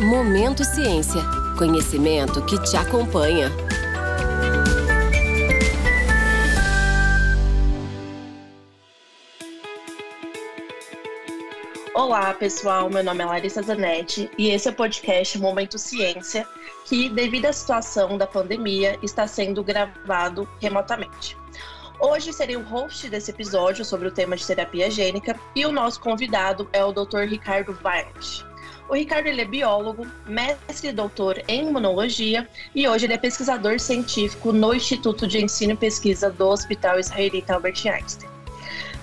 Momento Ciência. Conhecimento que te acompanha. Olá, pessoal. Meu nome é Larissa Zanetti e esse é o podcast Momento Ciência, que, devido à situação da pandemia, está sendo gravado remotamente. Hoje serei o host desse episódio sobre o tema de terapia gênica e o nosso convidado é o Dr. Ricardo Weint. O Ricardo ele é biólogo, mestre e doutor em imunologia e hoje ele é pesquisador científico no Instituto de Ensino e Pesquisa do Hospital Israelita Albert Einstein.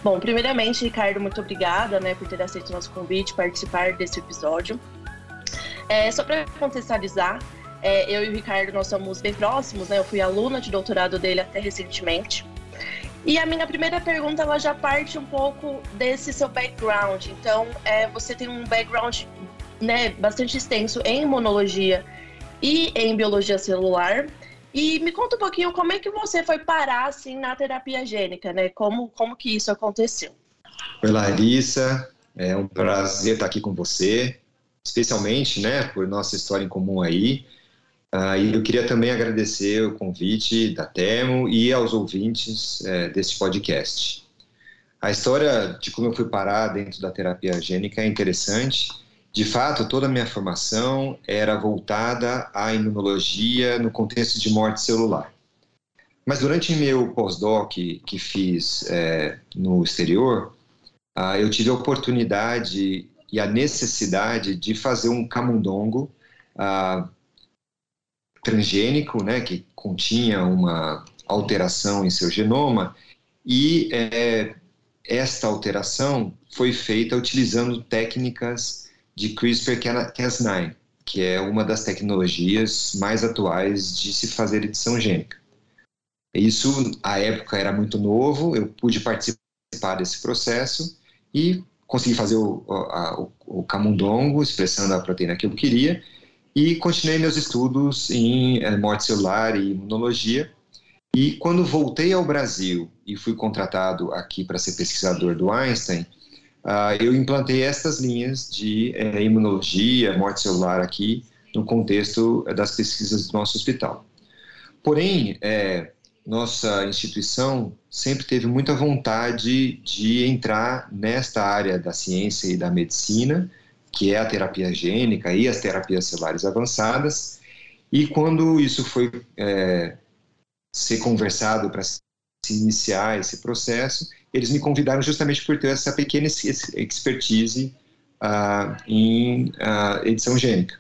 Bom, primeiramente, Ricardo, muito obrigada né, por ter aceito o nosso convite, participar desse episódio. É, só para contextualizar, é, eu e o Ricardo nós somos bem próximos, né? Eu fui aluna de doutorado dele até recentemente. E a minha primeira pergunta ela já parte um pouco desse seu background. Então, é, você tem um background né, bastante extenso em imunologia e em biologia celular. E me conta um pouquinho como é que você foi parar assim na terapia gênica, né? Como, como que isso aconteceu? Oi, Larissa. É um prazer estar aqui com você, especialmente, né, por nossa história em comum aí. Uh, e eu queria também agradecer o convite da Temo e aos ouvintes é, deste podcast. A história de como eu fui parar dentro da terapia gênica é interessante de fato, toda a minha formação era voltada à imunologia no contexto de morte celular. Mas durante meu pós-doc que fiz é, no exterior, ah, eu tive a oportunidade e a necessidade de fazer um camundongo ah, transgênico, né, que continha uma alteração em seu genoma, e é, esta alteração foi feita utilizando técnicas de CRISPR-Cas9, que é uma das tecnologias mais atuais de se fazer edição gênica. Isso, à época, era muito novo, eu pude participar desse processo e consegui fazer o, a, o, o camundongo, expressando a proteína que eu queria, e continuei meus estudos em é, morte celular e imunologia. E quando voltei ao Brasil e fui contratado aqui para ser pesquisador do Einstein, uh, eu implantei estas linhas de eh, imunologia, morte celular aqui, no contexto eh, das pesquisas do nosso hospital. Porém, é, nossa instituição sempre teve muita vontade de entrar nesta área da ciência e da medicina, que é a terapia gênica e as terapias celulares avançadas. E quando isso foi ser conversado para se iniciar esse processo, eles me convidaram justamente por ter essa pequena expertise uh, em uh, edição gênica.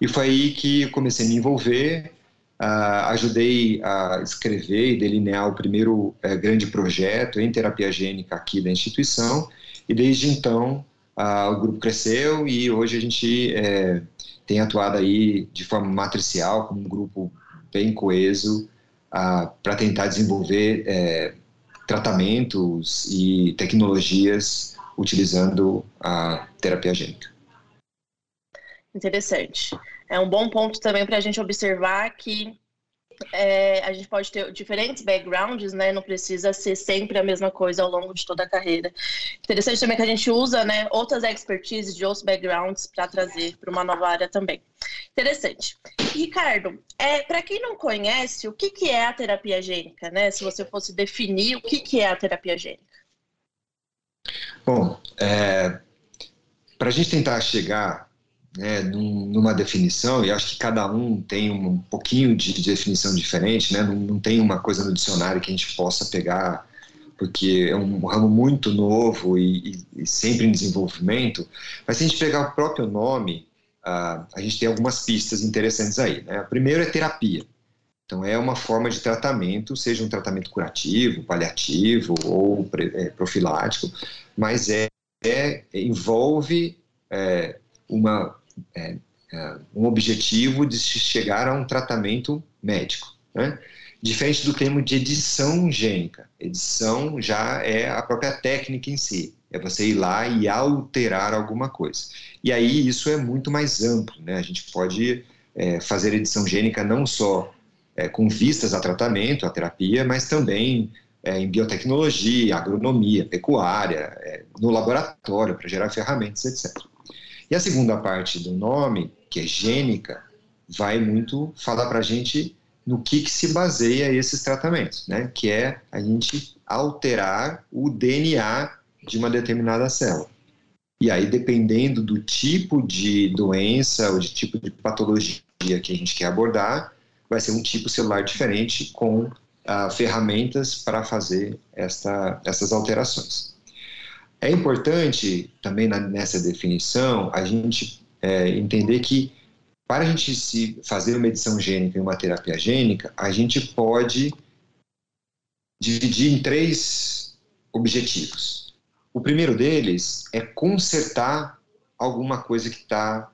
E foi aí que comecei a me envolver, uh, ajudei a escrever e delinear o primeiro eh, grande projeto em terapia gênica aqui da instituição, e desde então o grupo cresceu e hoje a gente eh, tem atuado aí de forma matricial, como um grupo bem coeso, para tentar desenvolver eh, tratamentos e tecnologias utilizando a terapia gênica. Interessante. É um bom ponto também para a gente observar que é, a gente pode ter diferentes backgrounds, né? Não precisa ser sempre a mesma coisa ao longo de toda a carreira. Interessante também que a gente usa, né, outras expertises de outros backgrounds para trazer para uma nova área também. Interessante. Ricardo, é, para quem não conhece, o que, que é a terapia gênica, né? Se você fosse definir o que, que é a terapia gênica. Bom, é, para a gente tentar chegar né, numa definição, e acho que cada um tem um pouquinho de definição diferente, né, não, não tem uma coisa no dicionário que a gente possa pegar, porque é um ramo muito novo e, e, e sempre em desenvolvimento, mas se a gente pegar o próprio nome, uh, a gente tem algumas pistas interessantes aí. Né? Primeiro é terapia. Então, é uma forma de tratamento, seja um tratamento curativo, paliativo ou é, profilático, mas é, é envolve é, uma é, é, um objetivo de se chegar a um tratamento médico. Né? Diferente do termo de edição gênica. Edição já é a própria técnica em si. É você ir lá e alterar alguma coisa. E aí isso é muito mais amplo. Né? A gente pode é, fazer edição gênica não só é, com vistas a tratamento, a terapia, mas também é, em biotecnologia, agronomia, pecuária, é, no laboratório, para gerar ferramentas, etc. E a segunda parte do nome que é gênica, vai muito falar para a gente no que, que se baseia esses tratamentos, né? Que é a gente alterar o DNA de uma determinada célula. E aí, dependendo do tipo de doença ou de tipo de patologia que a gente quer abordar, vai ser um tipo celular diferente com ah, ferramentas para fazer esta, essas alterações. É importante também na, nessa definição a gente é, entender que para a gente se fazer uma edição gênica e uma terapia gênica, a gente pode dividir em três objetivos. O primeiro deles é consertar alguma coisa que está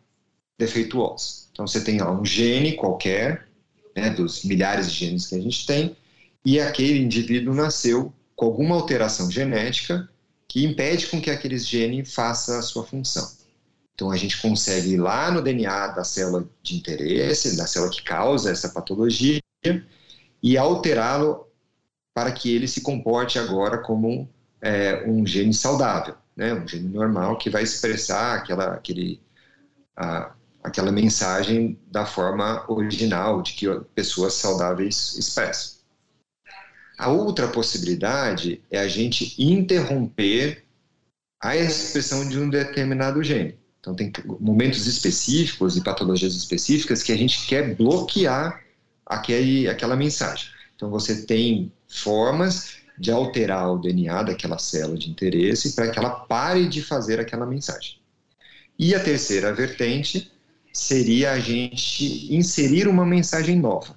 defeituosa. Então você tem lá, um gene qualquer, né, dos milhares de genes que a gente tem, e aquele indivíduo nasceu com alguma alteração genética que impede com que aquele gene faça a sua função. Então a gente consegue ir lá no DNA da célula de interesse, da célula que causa essa patologia, e alterá-lo para que ele se comporte agora como é, um gene saudável, né? um gene normal que vai expressar aquela, aquele, a, aquela mensagem da forma original de que pessoas saudáveis expressam. A outra possibilidade é a gente interromper a expressão de um determinado gene. Então, tem momentos específicos e patologias específicas que a gente quer bloquear aquele, aquela mensagem. Então, você tem formas de alterar o DNA daquela célula de interesse para que ela pare de fazer aquela mensagem. E a terceira vertente seria a gente inserir uma mensagem nova.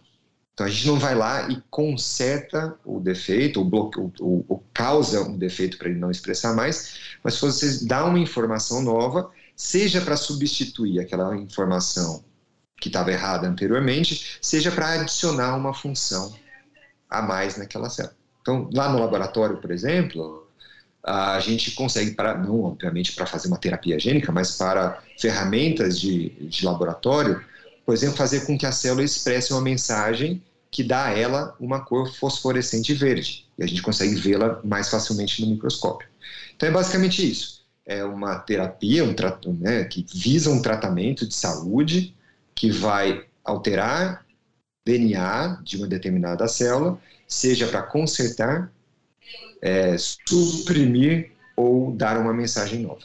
Então a gente não vai lá e conserta o defeito, ou, ou, ou causa um defeito para ele não expressar mais, mas se você dá uma informação nova, seja para substituir aquela informação que estava errada anteriormente, seja para adicionar uma função a mais naquela célula. Então, lá no laboratório, por exemplo, a gente consegue, para, não obviamente para fazer uma terapia gênica, mas para ferramentas de, de laboratório, por exemplo, fazer com que a célula expresse uma mensagem que dá a ela uma cor fosforescente verde. E a gente consegue vê-la mais facilmente no microscópio. Então é basicamente isso. É uma terapia um né, que visa um tratamento de saúde que vai alterar DNA de uma determinada célula, seja para consertar, é, suprimir ou dar uma mensagem nova.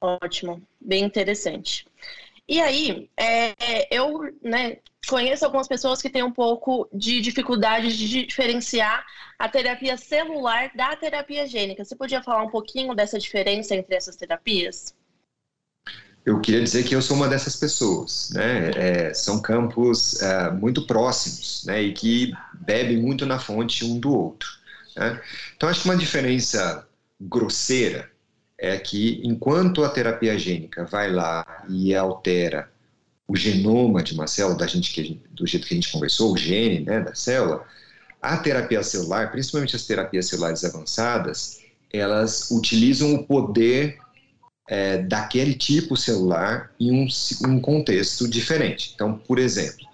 Ótimo, bem interessante. E aí, é, eu né, conheço algumas pessoas que têm um pouco de dificuldade de diferenciar a terapia celular da terapia gênica. Você podia falar um pouquinho dessa diferença entre essas terapias? Eu queria dizer que eu sou uma dessas pessoas, né? É, são campos é, muito próximos, né? E que bebem muito na fonte um do outro. Né? Então, acho que uma diferença grosseira é que enquanto a terapia gênica vai lá e altera o genoma de uma célula, da gente que, do jeito que a gente conversou, o gene né, da célula, a terapia celular, principalmente as terapias celulares avançadas, elas utilizam o poder é, daquele tipo celular em um, um contexto diferente. Então, por exemplo,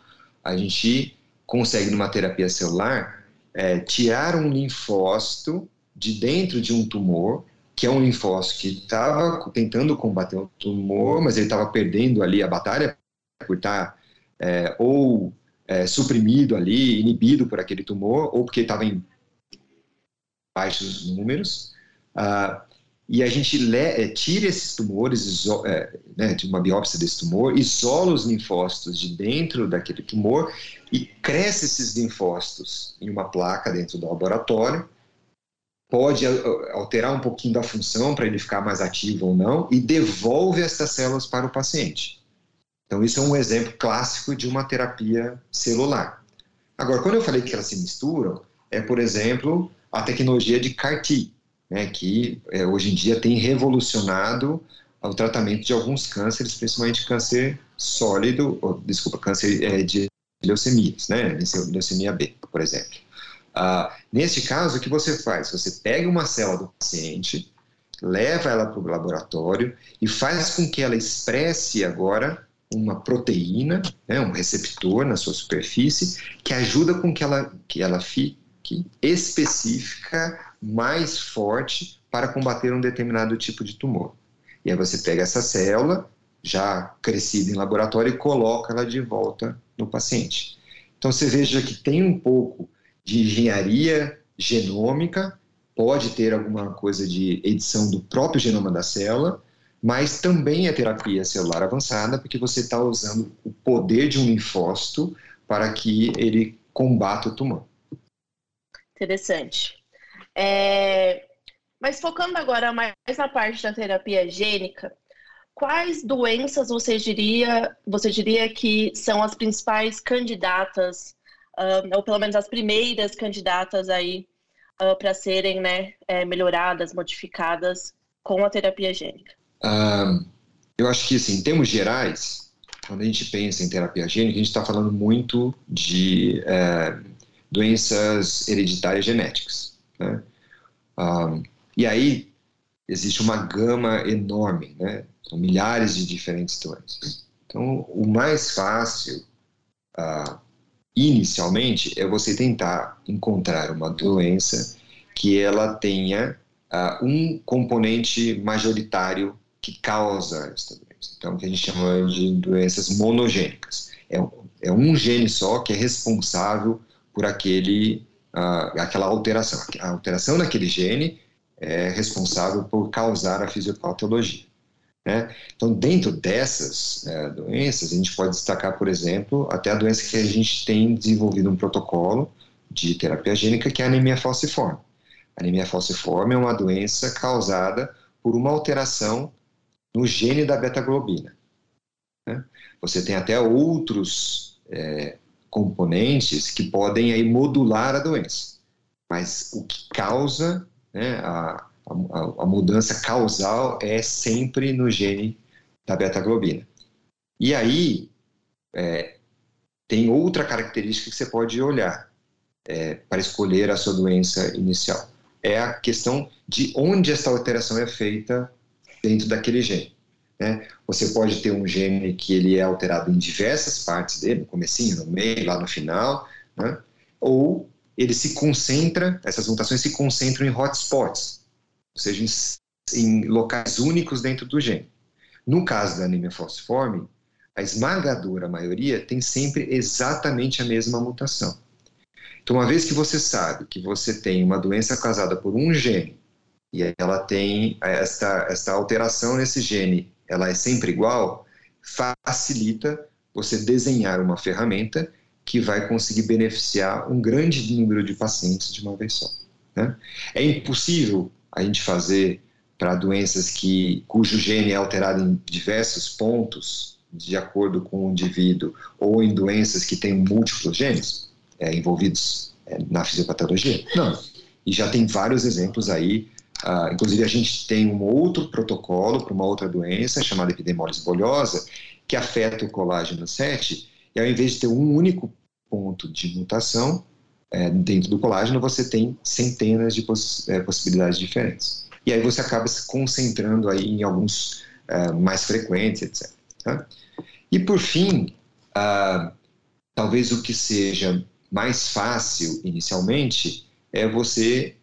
a gente consegue numa terapia celular é, tirar um linfócito de dentro de um tumor que é um linfócito que estava tentando combater o tumor, mas ele estava perdendo ali a batalha por estar tá, é, ou é, suprimido ali, inibido por aquele tumor, ou porque estava em baixos números. Uh, e a gente le, é, tira esses tumores, iso, é, né, de uma biópsia desse tumor, isola os linfócitos de dentro daquele tumor e cresce esses linfócitos em uma placa dentro do laboratório pode alterar um pouquinho da função para ele ficar mais ativo ou não e devolve essas células para o paciente. Então, isso é um exemplo clássico de uma terapia celular. Agora, quando eu falei que elas se misturam, é, por exemplo, a tecnologia de CAR-T, né, que é, hoje em dia tem revolucionado o tratamento de alguns cânceres, principalmente câncer sólido, ou, desculpa, câncer é, de leucemias, né, leucemia B, por exemplo. Ah, neste caso, o que você faz? Você pega uma célula do paciente, leva ela para o laboratório e faz com que ela expresse agora uma proteína, né, um receptor na sua superfície, que ajuda com que ela, que ela fique específica, mais forte para combater um determinado tipo de tumor. E aí você pega essa célula, já crescida em laboratório e coloca ela de volta no paciente. Então você veja que tem um pouco de engenharia genômica, pode ter alguma coisa de edição do próprio genoma da célula, mas também é terapia celular avançada, porque você está usando o poder de um linfócito para que ele combata o tumor. Interessante. É... Mas focando agora mais na parte da terapia gênica, quais doenças você diria, você diria que são as principais candidatas, uh, ou pelo menos as primeiras candidatas aí uh, para serem né, é, melhoradas, modificadas com a terapia gênica? Eu acho que, assim, em termos gerais, quando a gente pensa em terapia gênica, a gente está falando muito de é, doenças hereditárias genéticas. Né? E aí existe uma gama enorme, né? São milhares de diferentes doenças. Então, o mais fácil, uh, inicialmente, é você tentar encontrar uma doença que ela tenha uh, um componente majoritário que causa essa doença. Então, o que a gente chama de doenças monogênicas. É, é um gene só que é responsável por aquele, uh, aquela alteração. A alteração naquele gene é responsável por causar a fisiopatologia. Né? Então, dentro dessas é, doenças, a gente pode destacar, por exemplo, até a doença que a gente tem desenvolvido um protocolo de terapia gênica, que é a anemia falciforme. A anemia falciforme é uma doença causada por uma alteração no gene da beta-globina. Né? Você tem até outros é, componentes que podem aí modular a doença, mas o que causa né, a, a, a, mudança causal é sempre no gene da beta-globina. E aí é, tem outra característica que você pode olhar é, para escolher a sua doença inicial. É a questão de onde essa alteração é feita dentro daquele gene. Né? Você pode ter um gene que ele é alterado em diversas partes dele, no comecinho, no meio, lá no final, né? ou ele se concentra, essas mutações se concentram em hotspots, ou seja, em, em locais únicos dentro do gene. No caso da anemia falciforme, a esmagadora maioria tem sempre exatamente a mesma mutação. Então, uma vez que você sabe que você tem uma doença causada por um gene e ela tem esta, esta alteração nesse gene ela é sempre igual, facilita você desenhar uma ferramenta que vai conseguir beneficiar um grande número de pacientes de uma vez só. Né? É impossível a gente fazer para doenças que, cujo gene é alterado em diversos pontos, de acordo com o indivíduo, ou em doenças que têm múltiplos genes é, envolvidos é, na fisiopatologia? Não. E já tem vários exemplos aí Uh, inclusive, a gente tem um outro protocolo para uma outra doença chamada epidemólise bolhosa, que afeta o colágeno 7, e ao invés de ter um único ponto de mutação é, dentro do colágeno, você tem centenas de poss é, possibilidades diferentes. E aí você acaba se concentrando aí em alguns é, mais frequentes, etc. Tá? E por fim, uh, talvez o que seja mais fácil inicialmente é você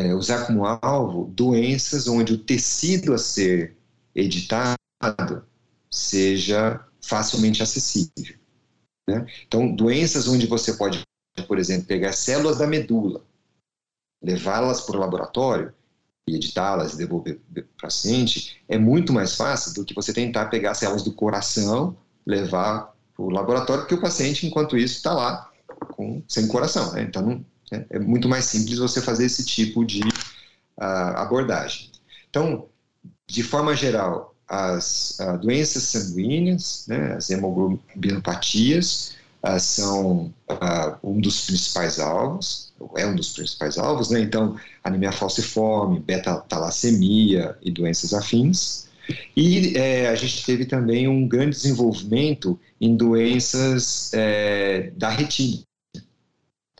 é, usar como alvo doenças onde o tecido a ser editado seja facilmente acessível. Né? Então, doenças onde você pode, por exemplo, pegar células da medula, levá-las para o laboratório e editá-las e devolver para o paciente, é muito mais fácil do que você tentar pegar células do coração, levar para o laboratório, porque o paciente, enquanto isso, está lá com, sem coração. Né? Então, não, né? É muito mais simples você fazer esse tipo de uh, abordagem. Então, de forma geral, as uh, doenças sanguíneas, né, as hemoglobinopatias, uh, são um dos principais alvos, é um dos principais alvos, né? Então, anemia falciforme, beta-talassemia e doenças afins. E é, a gente teve também um grande desenvolvimento em doenças é, da retina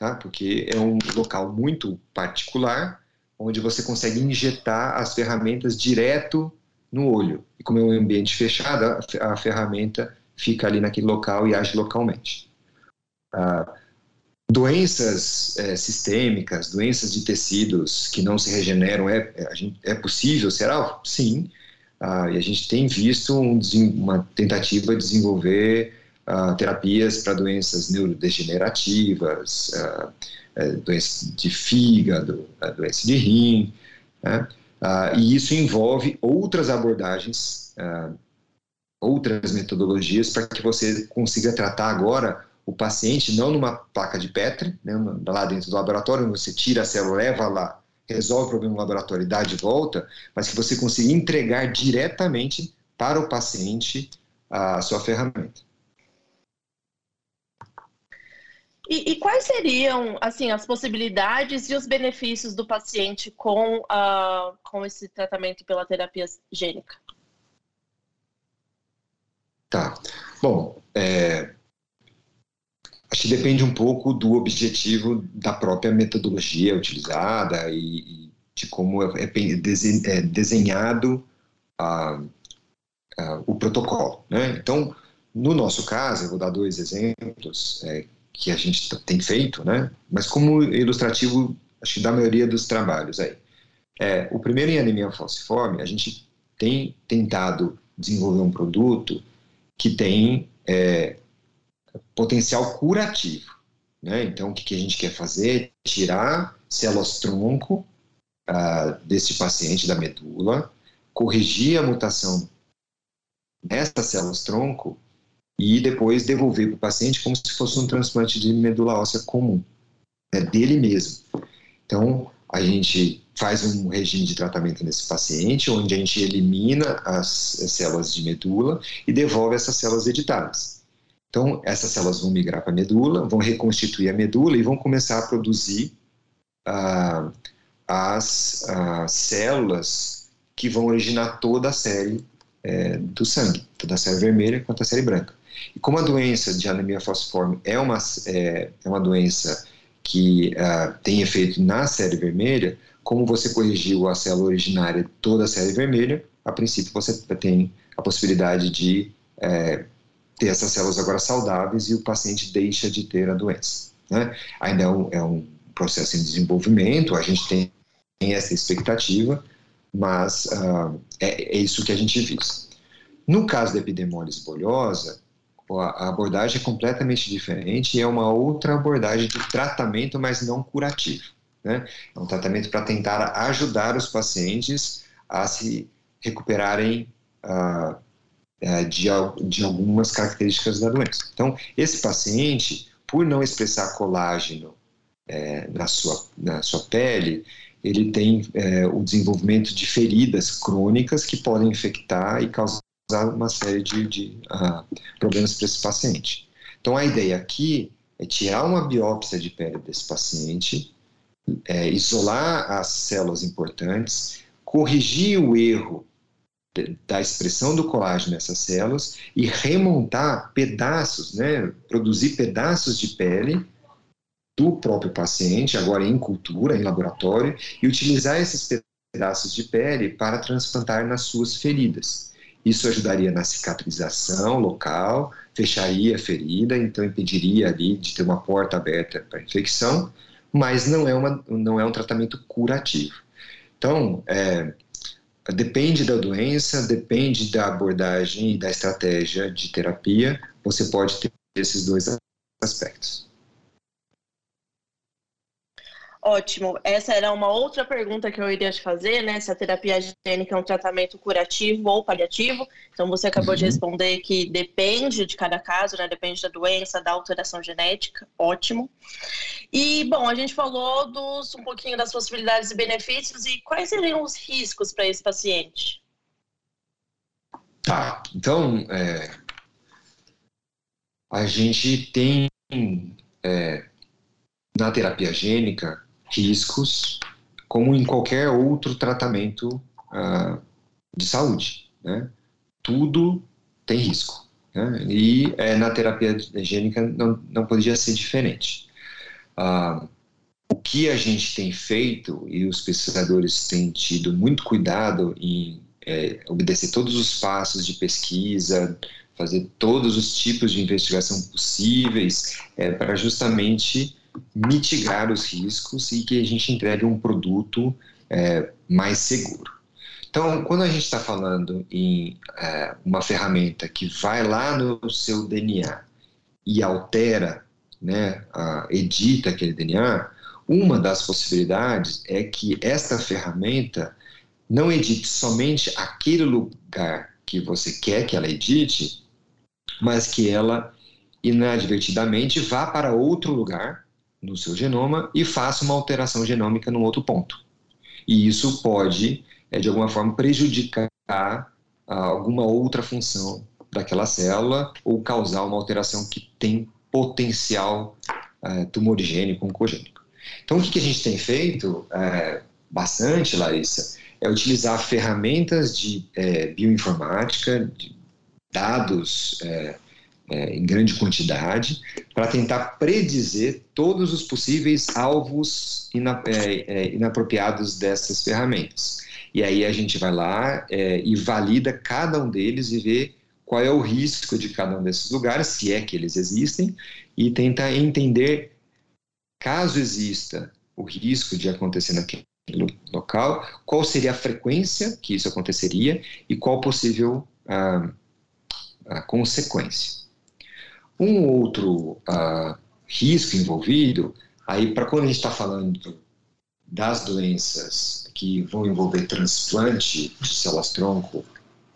tá? porque é um local muito particular, onde você consegue injetar as ferramentas direto no olho. E como é um ambiente fechado, a, ferramenta fica ali naquele local e age localmente. Ah, doenças é, sistêmicas, doenças de tecidos que não se regeneram, é, é, é possível, será? Sim, uh, e a gente tem visto um, uma tentativa de desenvolver terapias para doenças neurodegenerativas, uh, doenças de fígado, doença de rim, né? e isso envolve outras abordagens, outras metodologias para que você consiga tratar agora o paciente não numa placa de Petri, né, lá dentro do laboratório, você tira a célula, leva lá, resolve o problema no laboratório e dá de volta, mas que você consiga entregar diretamente para o paciente a sua ferramenta. E, e, quais seriam, assim, as possibilidades e os benefícios do paciente com, uh, com esse tratamento pela terapia gênica? Tá. Bom, é, acho que depende um pouco do objetivo da própria metodologia utilizada e, e de como é, é desenhado a, a, o protocolo. Né? Então, no nosso caso, eu vou dar dois exemplos é, que a gente tem feito, né? mas como ilustrativo, acho que da maioria dos trabalhos aí. É, o primeiro em anemia falciforme, a gente tem tentado desenvolver um produto que tem é, potencial curativo. Né? Então, o que, que, a gente quer fazer? Tirar células-tronco uh, desse paciente da medula, corrigir a mutação nessas células-tronco e depois devolver para o paciente como se fosse um transplante de medula óssea comum, é dele mesmo. Então, a gente faz um regime de tratamento nesse paciente, onde a gente elimina as células de medula e devolve essas células editadas. Então, essas células vão migrar para a medula, vão reconstituir a medula e vão começar a produzir ah, as ah, células que vão originar toda a série é, do sangue, tanto a série vermelha quanto a série branca. E como a doença de anemia falciforme é uma, é, é uma doença que ah, tem efeito na série vermelha, como você corrigiu a célula originária toda a série vermelha, a princípio você tem a possibilidade de é, ter essas células agora saudáveis e o paciente deixa de ter a doença. Né? Ainda é um, é um, processo em desenvolvimento, a gente tem, tem essa expectativa, mas uh, é, é, isso que a gente visa. No caso da epidermólise bolhosa, a abordagem é completamente diferente e é uma outra abordagem de tratamento, mas não curativo. Né? É um tratamento para tentar ajudar os pacientes a se recuperarem uh, é, de, de algumas características da doença. Então, esse paciente, por não expressar colágeno é, na, sua, na sua pele, ele tem é, o desenvolvimento de feridas crônicas que podem infectar e causar uma série de, de uh, problemas para esse paciente. Então, a ideia aqui é tirar uma biópsia de pele desse paciente, é, isolar as células importantes, corrigir o erro da expressão do colágeno nessas células e remontar pedaços, né, produzir pedaços de pele do próprio paciente, agora em cultura, em laboratório, e utilizar esses pedaços de pele para transplantar nas suas feridas. Isso ajudaria na cicatrização local, fecharia a ferida, então impediria ali de ter uma porta aberta para infecção, mas não é, uma, não é um tratamento curativo. Então, é, Depende da doença, depende da abordagem e da estratégia de terapia, você pode ter esses dois aspectos. Ótimo. Essa era uma outra pergunta que eu iria te fazer, né? Se a terapia gênica é um tratamento curativo ou paliativo. Então, você acabou uhum. de responder que depende de cada caso, né? Depende da doença, da alteração genética. Ótimo. E, bom, a gente falou dos, um pouquinho das possibilidades e benefícios. E quais seriam os riscos para esse paciente? Tá. Então, é, a gente tem é, na terapia gênica riscos, como em qualquer outro tratamento uh, de saúde. Né? Tudo tem risco. Né? E é, na terapia gênica não, não podia ser diferente. Uh, o que a gente tem feito, e os pesquisadores têm tido muito cuidado em é, obedecer todos os passos de pesquisa, fazer todos os tipos de investigação possíveis, é, para justamente mitigar os riscos e que a gente entregue um produto é, mais seguro. Então, quando a gente está falando em é, uma ferramenta que vai lá no seu DNA e altera, né, a, edita aquele DNA, uma das possibilidades é que esta ferramenta não edite somente aquele lugar que você quer que ela edite, mas que ela inadvertidamente vá para outro lugar no seu genoma e faça uma alteração genômica num outro ponto. E isso pode, é, de alguma forma, prejudicar ah, alguma outra função daquela célula ou causar uma alteração que tem potencial é, tumorigênico, oncogênico. Então, o que, que a gente tem feito é, bastante, Larissa, é utilizar ferramentas de é, bioinformática, de dados é, é, em grande quantidade, para tentar predizer todos os possíveis alvos é, é, inapropriados dessas ferramentas. E aí a gente vai lá é, e valida cada um deles e vê qual é o risco de cada um desses lugares, se é que eles existem, e tenta entender, caso exista o risco de acontecer naquele local, qual seria a frequência que isso aconteceria e qual possível a, a consequência. Um outro uh, risco envolvido, aí para quando a gente está falando das doenças que vão envolver transplante de células-tronco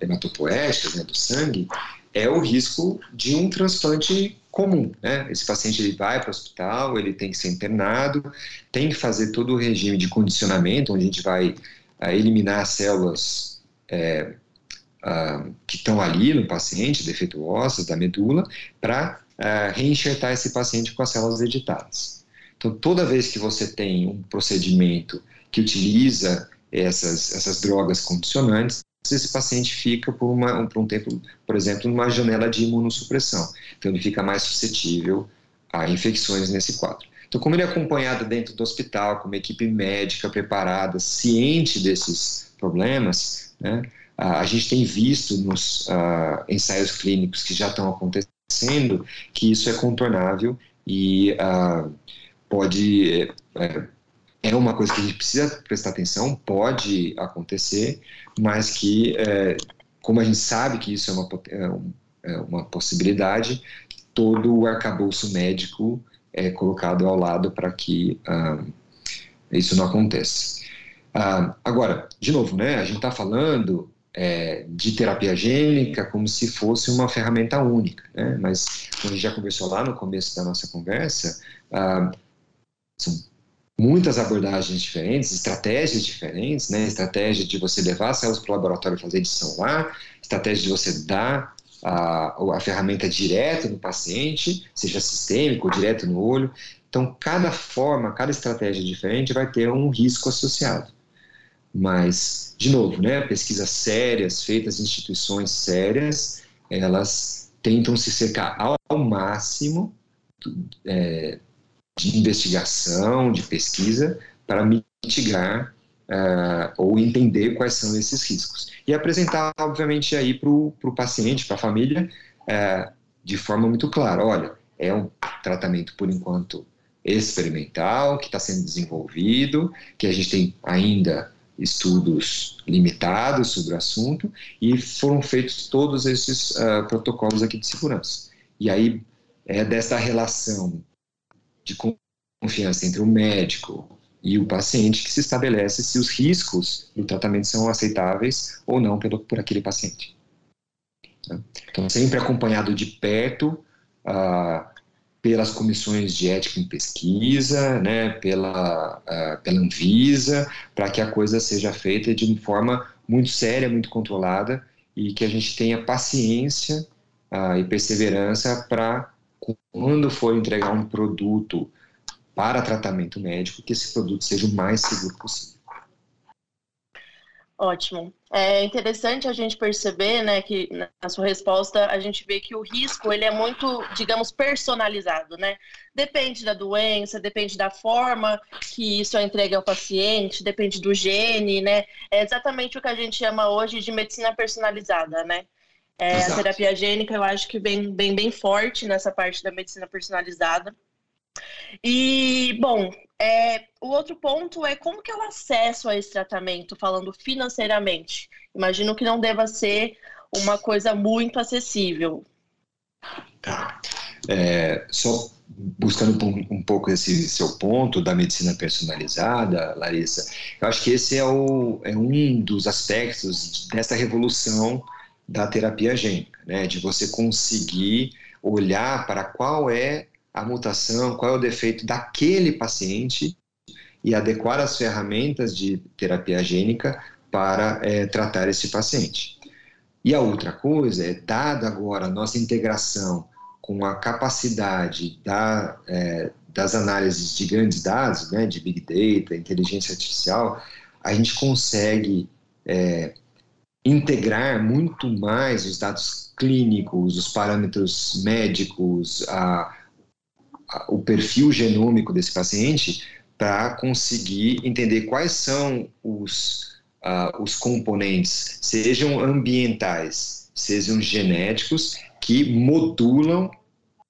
hematopoéticas, né, do sangue, é o risco de um transplante comum. Né? Esse paciente ele vai para o hospital, ele tem que ser internado, tem que fazer todo o regime de condicionamento, onde a gente vai uh, eliminar as células é, uh, que estão ali no paciente, defeituosas da medula, para uh, reenxertar esse paciente com as células editadas. Então, toda vez que você tem um procedimento que utiliza essas, essas drogas condicionantes, esse paciente fica por, uma, por um tempo, por exemplo, numa janela de imunossupressão. Então, ele fica mais suscetível a infecções nesse quadro. Então, como ele é acompanhado dentro do hospital, com uma equipe médica preparada, ciente desses problemas, né, a gente tem visto nos uh, ensaios clínicos que já estão acontecendo que isso é contornável e uh, pode. É, é, uma coisa que a gente precisa prestar atenção, pode acontecer, mas que, é, como a gente sabe que isso é uma, é, é uma possibilidade, todo o arcabouço médico é colocado ao lado para que uh, isso não aconteça. Agora, de novo, né, a gente está falando é, de terapia gênica como se fosse uma ferramenta única, né? mas como a gente já conversou lá no começo da nossa conversa, ah, são muitas abordagens diferentes, estratégias diferentes, né? estratégia de você levar células para o laboratório fazer edição lá, estratégia de você dar a, a ferramenta direto no paciente, seja sistêmico ou direto no olho. Então, cada forma, cada estratégia diferente vai ter um risco associado. Mas, de novo, né, pesquisas sérias, feitas em instituições sérias, elas tentam se cercar ao máximo é, de investigação, de pesquisa, para mitigar uh, ou entender quais são esses riscos. E apresentar, obviamente, aí para o paciente, para a família, uh, de forma muito clara: olha, é um tratamento, por enquanto, experimental, que está sendo desenvolvido, que a gente tem ainda estudos limitados sobre o assunto e foram feitos todos esses uh, protocolos aqui de segurança. E aí é dessa relação de confiança entre o médico e o paciente que se estabelece se os riscos do tratamento são aceitáveis ou não pelo, por aquele paciente. Né? Então, sempre acompanhado de perto uh, pelas comissões de ética em pesquisa, né, pela, uh, pela Anvisa, para que a coisa seja feita de forma muito séria, muito controlada e que a gente tenha paciência uh, e perseverança para, quando for entregar um produto para tratamento médico, que esse produto seja o mais seguro possível. Ótimo. É interessante a gente perceber, né, que na sua resposta a gente vê que o risco ele é muito, digamos, personalizado, né? Depende da doença, depende da forma que isso é entregue ao paciente, depende do gene, né? É exatamente o que a gente chama hoje de medicina personalizada, né? É, a terapia gênica eu acho que vem bem, bem forte nessa parte da medicina personalizada. E, bom, É, o outro ponto é como que ela acessa a esse tratamento, falando financeiramente. Imagino que não deva ser uma coisa muito acessível. Tá. É, só buscando um, um, pouco esse seu ponto da medicina personalizada, Larissa, eu acho que esse é, o, é um dos aspectos dessa revolução da terapia gênica, né? de você conseguir olhar para qual é a mutação, qual é o defeito daquele paciente e adequar as ferramentas de terapia gênica para é, tratar esse paciente. E a outra coisa é, dada agora a nossa integração com a capacidade da, é, das análises de grandes dados, né, de Big Data, inteligência artificial, a gente consegue é, integrar muito mais os dados clínicos, os parâmetros médicos, a, o perfil genômico desse paciente, para conseguir entender quais são os, uh, os componentes, sejam ambientais, sejam genéticos, que modulam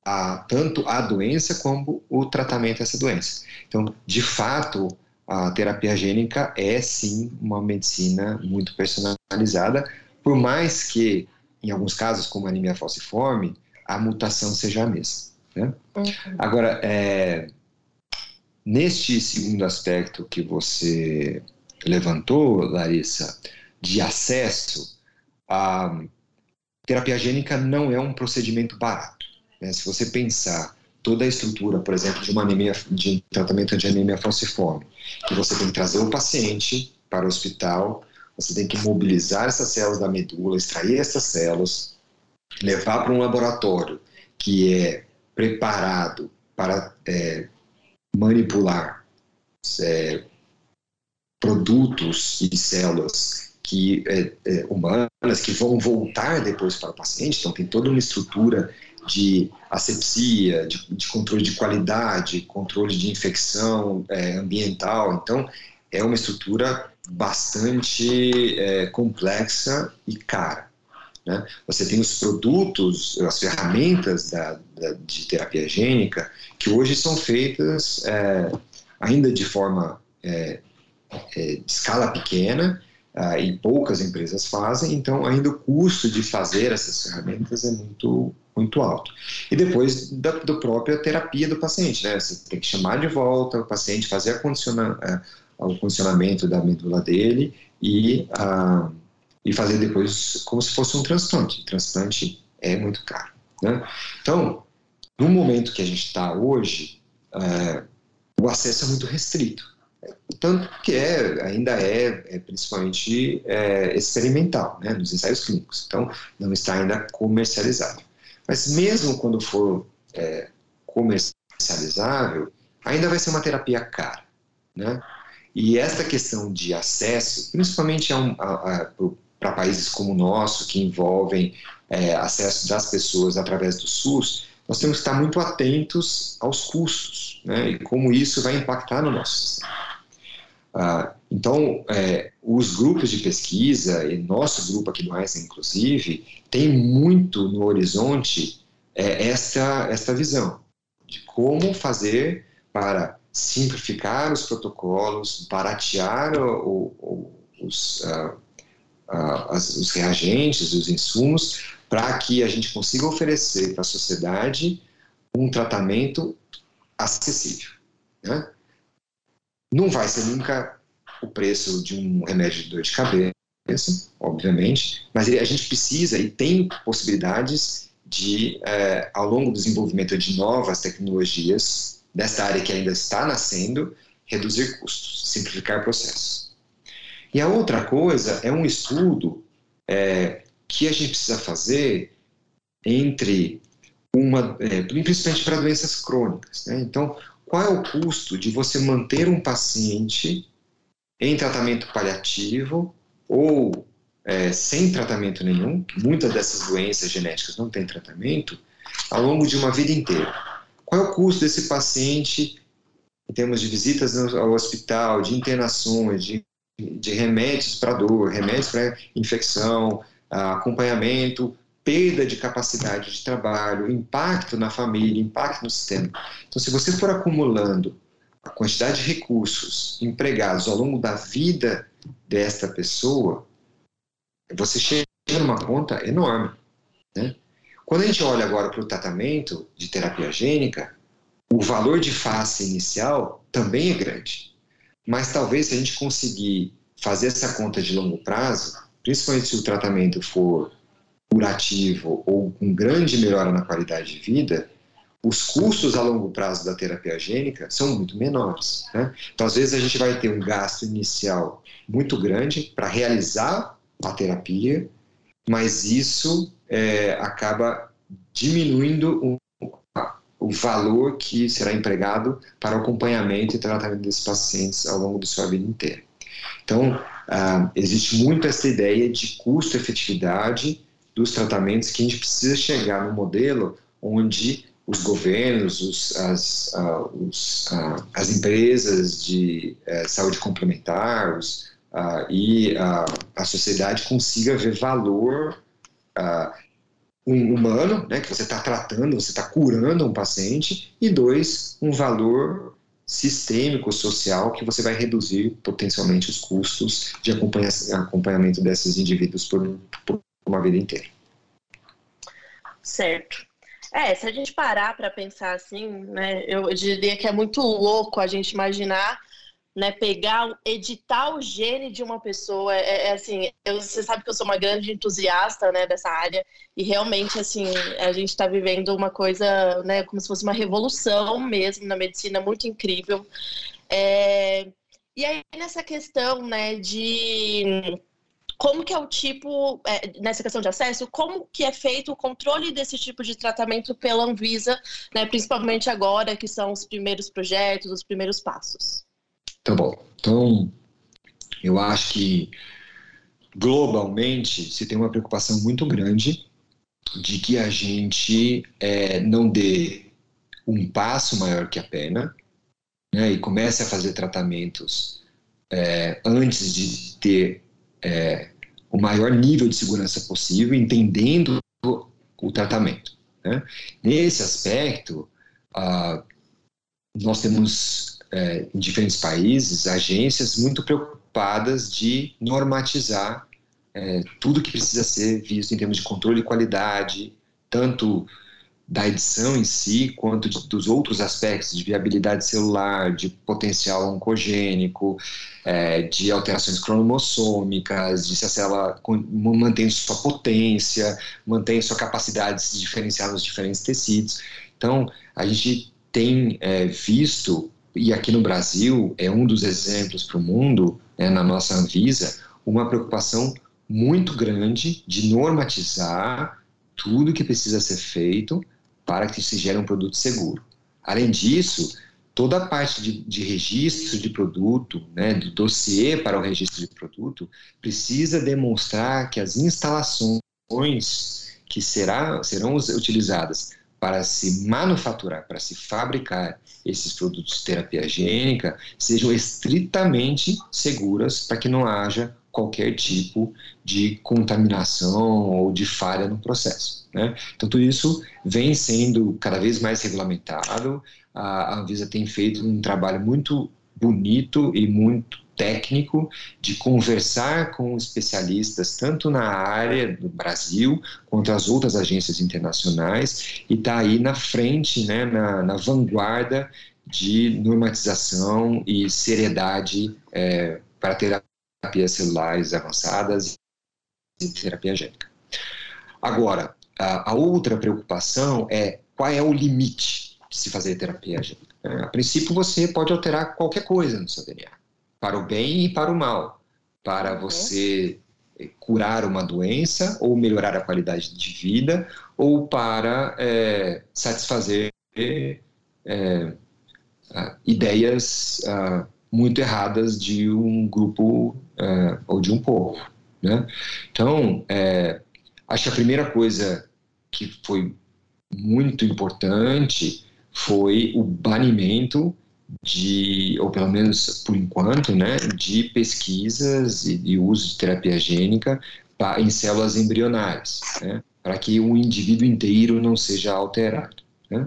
a, tanto a doença como o tratamento dessa doença. Então, de fato, a terapia gênica é sim uma medicina muito personalizada, por mais que, em alguns casos, como a anemia falciforme, a mutação seja a mesma. Né? Uhum. Agora, é, neste segundo aspecto que você levantou, Larissa, de acesso, a terapia gênica não é um procedimento barato. Né? Se você pensar toda a estrutura, por exemplo, de uma anemia, de tratamento de anemia falciforme, que você tem que trazer o paciente para o hospital, você tem que mobilizar essas células da medula, extrair essas células, levar para um laboratório que é preparado para é, manipular é, produtos e células que é, é, humanas que vão voltar depois para o paciente, então tem toda uma estrutura de asepsia, de, de controle de qualidade, controle de infecção é, ambiental, então é uma estrutura bastante é, complexa e cara. Né? Você tem os produtos, as ferramentas da, de terapia gênica que hoje são feitas é, ainda de forma é, é, de escala pequena uh, e poucas empresas fazem, então ainda o custo de fazer essas ferramentas é muito muito alto. E depois da, da própria terapia do paciente, né? Você tem que chamar de volta o paciente, fazer condiciona, uh, o condicionamento da medula dele e, uh, e fazer depois como se fosse um transplante. O transplante é muito caro, né? Então, no momento que a gente está hoje, uh, o acesso é muito restrito tanto que é, ainda é, é principalmente é, experimental, né, nos ensaios clínicos, então não está ainda comercializado. Mas mesmo quando for é, comercializável, ainda vai ser uma terapia cara, né? E esta questão de acesso, principalmente para países como o nosso, que envolvem é, acesso das pessoas através do SUS, nós temos que estar muito atentos aos custos, né? E como isso vai impactar no nosso sistema. Ah, então, é, os grupos de pesquisa, e nosso grupo aqui do Einstein, inclusive, tem muito no horizonte é, essa, essa visão de como fazer para simplificar os protocolos, baratear o, o, os, uh, uh, as, os reagentes, os insumos, para que a gente consiga oferecer para a sociedade um tratamento acessível. Né? Não vai ser nunca o preço de um remédio de dor de cabeça, obviamente, mas a gente precisa e tem possibilidades de, é, ao longo do desenvolvimento de novas tecnologias, dessa área que ainda está nascendo, reduzir custos, simplificar processos. E a outra coisa é um estudo é, que a gente precisa fazer entre uma, é, principalmente para doenças crônicas. Né? Então, qual é o custo de você manter um paciente em tratamento paliativo ou é, sem tratamento nenhum, muitas dessas doenças genéticas não têm tratamento, ao longo de uma vida inteira. Qual é o custo desse paciente em termos de visitas ao hospital, de internações, de, de remédios para dor, remédios para infecção, acompanhamento, perda de capacidade de trabalho, impacto na família, impacto no sistema. Então, se você for acumulando a quantidade de recursos empregados ao longo da vida desta pessoa, você chega numa conta enorme. Né? Quando a gente olha agora para o tratamento de terapia gênica, o valor de face inicial também é grande. Mas talvez se a gente conseguir fazer essa conta de longo prazo, principalmente se o tratamento for curativo ou com grande melhora na qualidade de vida, os custos a longo prazo da terapia gênica são muito menores. Né? Então, às vezes, a gente vai ter um gasto inicial muito grande para realizar a terapia, mas isso é, acaba diminuindo o, o valor que será empregado para o acompanhamento e tratamento desses pacientes ao longo de sua vida inteira. Então, ah, existe muito essa ideia de custo-efetividade dos tratamentos que a gente precisa chegar no modelo onde os governos, os, as, uh, os, uh, as empresas de uh, saúde complementar os, e a sociedade consiga ver valor um humano, né, que você está tratando, você está curando um paciente, e dois, um valor sistêmico, social, que você vai reduzir potencialmente os custos de acompanhamento desses indivíduos por, por uma vida inteira. Certo. É, se a gente parar para pensar assim, né, eu diria que é muito louco a gente imaginar, né, pegar, editar o gene de uma pessoa, é, é assim, eu, você sabe que eu sou uma grande entusiasta, né, dessa área, e realmente, assim, a gente está vivendo uma coisa, né, como se fosse uma revolução mesmo na medicina, muito incrível. É, e aí, nessa questão, né, de como que é o tipo, é, nessa questão de acesso, como que é feito o controle desse tipo de tratamento pela Anvisa, né, principalmente agora que são os primeiros projetos, os primeiros passos? Tá bom. Então, eu acho que globalmente se tem uma preocupação muito grande de que a gente é, não dê um passo maior que a pena né, e comece a fazer tratamentos é, antes de ter é, o maior nível de segurança possível, entendendo o tratamento. Né? Nesse aspecto, ah, nós temos é, em diferentes países agências muito preocupadas de normatizar é, tudo que precisa ser visto em termos de controle de qualidade, tanto da edição em si, quanto de, dos outros aspectos de viabilidade celular, de potencial oncogênico, é, de alterações cromossômicas, de se a célula mantém sua potência, mantém sua capacidade de se diferenciar nos diferentes tecidos. Então, a gente tem é, visto, e aqui no Brasil é um dos exemplos para o mundo, né, na nossa Anvisa, uma preocupação muito grande de normatizar tudo que precisa ser feito para que se gere um produto seguro. Além disso, toda a parte de, de registro de produto, né, do dossiê para o registro de produto, precisa demonstrar que as instalações que será, serão utilizadas para se manufaturar, para se fabricar esses produtos de terapia gênica, sejam estritamente seguras para que não haja qualquer tipo de contaminação ou de falha no processo. Né? Então, tudo isso vem sendo cada vez mais regulamentado. A Anvisa tem feito um trabalho muito bonito e muito técnico de conversar com especialistas tanto na área do Brasil quanto as outras agências internacionais e está aí na frente, né, na, na vanguarda de normatização e seriedade é, para ter terapias celulares avançadas e terapia gênica. Agora, a, a, outra preocupação é qual é o limite de se fazer terapia gênica. A princípio, você pode alterar qualquer coisa no seu DNA, para o bem e para o mal, para uhum. você curar uma doença ou melhorar a qualidade de vida ou para é, satisfazer é, ideias uh, muito erradas de um grupo ou de um povo. Né? Então, é, acho que a primeira coisa que foi muito importante foi o banimento de, ou pelo menos por enquanto, né, de pesquisas e de uso de terapia gênica em células embrionárias, né, para que o indivíduo inteiro não seja alterado. Né?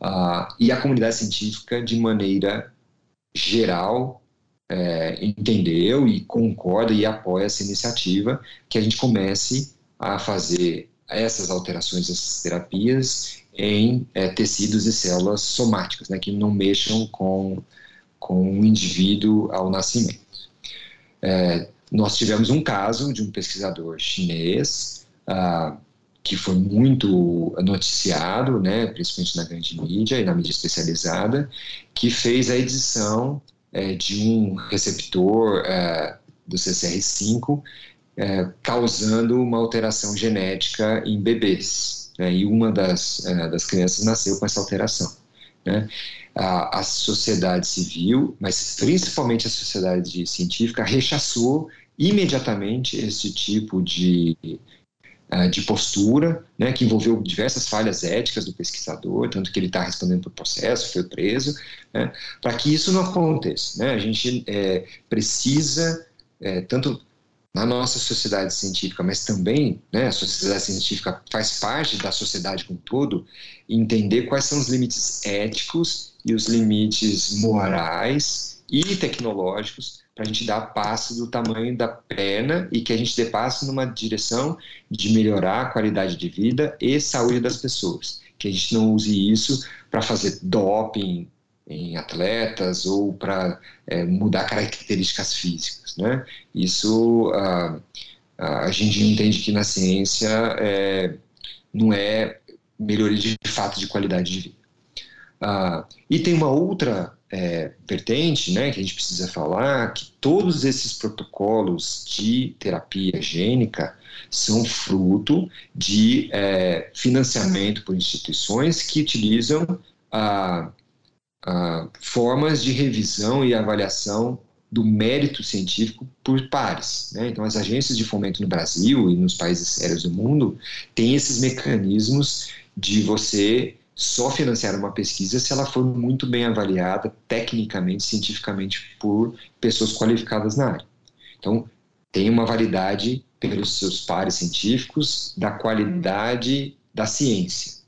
Ah, e a comunidade científica, de maneira geral é, entendeu e concorda e apoia essa iniciativa que a gente comece a fazer essas alterações, essas terapias em é, tecidos e células somáticas, né, que não mexam com, com o indivíduo ao nascimento. É, nós tivemos um caso de um pesquisador chinês ah, que foi muito noticiado, né, principalmente na grande mídia e na mídia especializada, que fez a edição é, de um receptor é, do CCR5 é, causando uma alteração genética em bebês. Né, e uma das, é, das crianças nasceu com essa alteração. Né? A, a, sociedade civil, mas principalmente a sociedade científica, rechaçou imediatamente esse tipo de, uh, de postura, né, que envolveu diversas falhas éticas do pesquisador, tanto que ele está respondendo por processo, foi preso, né, para que isso não aconteça. Né, a gente é, precisa, é, tanto na nossa sociedade científica, mas também né, a sociedade científica faz parte da sociedade como um todo, entender quais são os limites éticos e os limites morais e tecnológicos para a gente dar passo do tamanho da perna e que a gente dê passo numa direção de melhorar a qualidade de vida e saúde das pessoas. Que a gente não use isso para fazer doping em atletas ou para é, mudar características físicas. Né? Isso a, a gente entende que na ciência é, não é melhoria de fato de qualidade de vida. Ah, e tem uma outra é, vertente, né, que a gente precisa falar, que todos esses protocolos de terapia gênica são fruto de é, financiamento por instituições que utilizam ah, ah, formas de revisão e avaliação do mérito científico por pares. Né? Então, as agências de fomento no Brasil e nos países sérios do mundo têm esses mecanismos de você só financiar uma pesquisa se ela for muito bem avaliada tecnicamente, cientificamente por pessoas qualificadas na área. Então, tem uma validade pelos seus pares científicos da qualidade da ciência.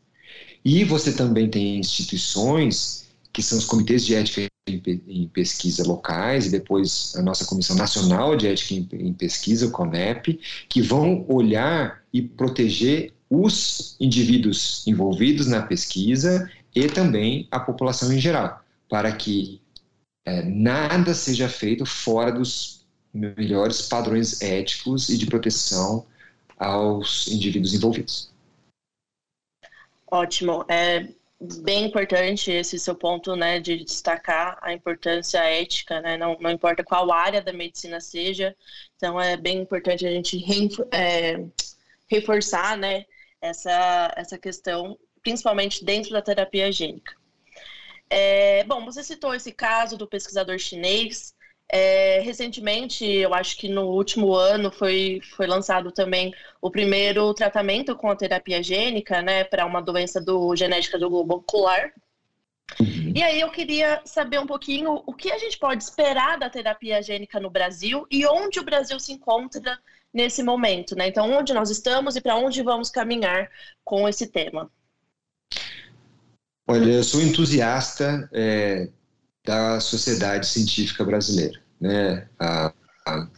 E você também tem instituições que são os comitês de ética em pesquisa locais e depois a nossa Comissão Nacional de Ética em Pesquisa, o CONEP, que vão olhar e proteger os indivíduos envolvidos na pesquisa e também a população em geral, para que é, nada seja feito fora dos melhores padrões éticos e de proteção aos indivíduos envolvidos. Ótimo. É bem importante esse seu ponto, né, de destacar a importância ética, né, não, não importa qual área da medicina seja, então é bem importante a gente é, reforçar, né, essa, essa questão, principalmente dentro da terapia gênica. É, bom, você citou esse caso do pesquisador chinês. É, recentemente, eu acho que no último ano, foi, foi lançado também o primeiro tratamento com a terapia gênica, né, para uma doença do, genética do globo ocular. Uhum. E aí eu queria saber um pouquinho o que a gente pode esperar da terapia gênica no Brasil e onde o Brasil se encontra nesse momento, né? Então, onde nós estamos e para onde vamos caminhar com esse tema? Olha, eu sou entusiasta é, da sociedade científica brasileira, né?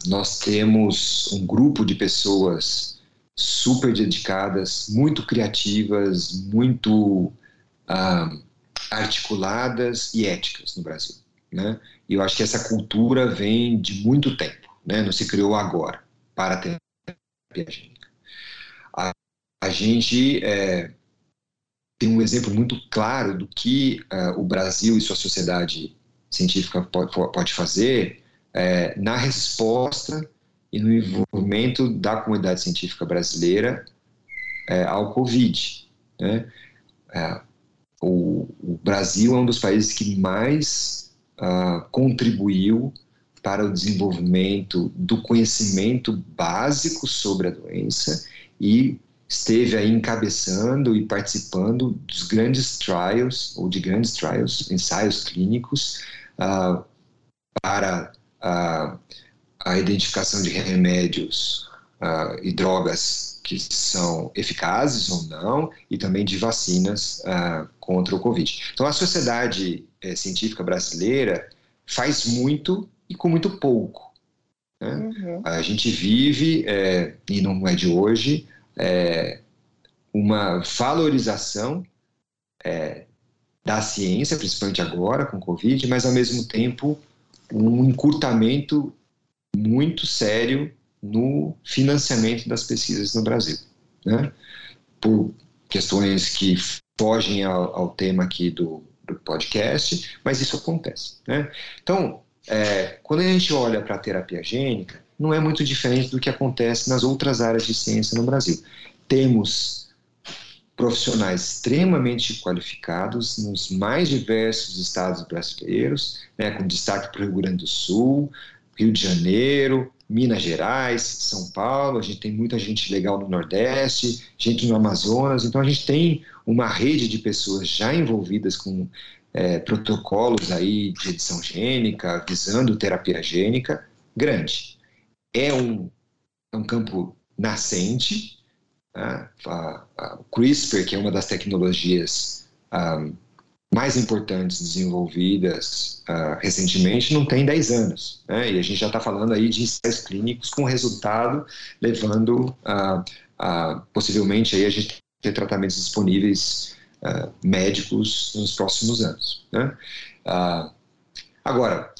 Nós temos um grupo de pessoas super dedicadas, muito criativas, muito ah, articuladas e éticas no Brasil, né? E eu acho que essa cultura vem de muito tempo, né? Não se criou agora para a terapia gênica. A, a gente é, tem um exemplo muito claro do que uh, o Brasil e sua sociedade científica pode, pode fazer é, na resposta e no envolvimento da comunidade científica brasileira é, ao Covid. Né? É, o, o, Brasil é um dos países que mais uh, contribuiu para o desenvolvimento do conhecimento básico sobre a doença e esteve aí encabeçando e participando dos grandes trials, ou de grandes trials, ensaios clínicos, uh, para uh, a identificação de remédios uh, e drogas que são eficazes ou não, e também de vacinas contra o Covid. Então, a Sociedade eh, Científica Brasileira faz muito e com muito pouco. Né? Uhum. A gente vive, é, e não é de hoje, é, uma valorização é, da ciência, principalmente agora com o Covid, mas ao mesmo tempo um encurtamento muito sério no financiamento das pesquisas no Brasil, né? Por questões que fogem ao, ao tema aqui do, do, podcast, mas isso acontece, né? Então, é, quando a gente olha para a terapia gênica, não é muito diferente do que acontece nas outras áreas de ciência no Brasil. Temos profissionais extremamente qualificados nos mais diversos estados brasileiros, né, com destaque para o Rio Grande do Sul, Rio de Janeiro, Minas Gerais, São Paulo, a gente tem muita gente legal no Nordeste, gente no Amazonas, então a gente tem uma rede de pessoas já envolvidas com é, protocolos aí de edição gênica, visando terapia gênica, grande. É um, é um campo nascente, né? o CRISPR, que é uma das tecnologias um, mais importantes desenvolvidas uh, recentemente, não tem 10 anos. Né? E a gente já está falando aí de ensaios clínicos com resultado levando a possivelmente aí a gente ter tratamentos disponíveis uh, médicos nos próximos anos. Né? Uh, agora,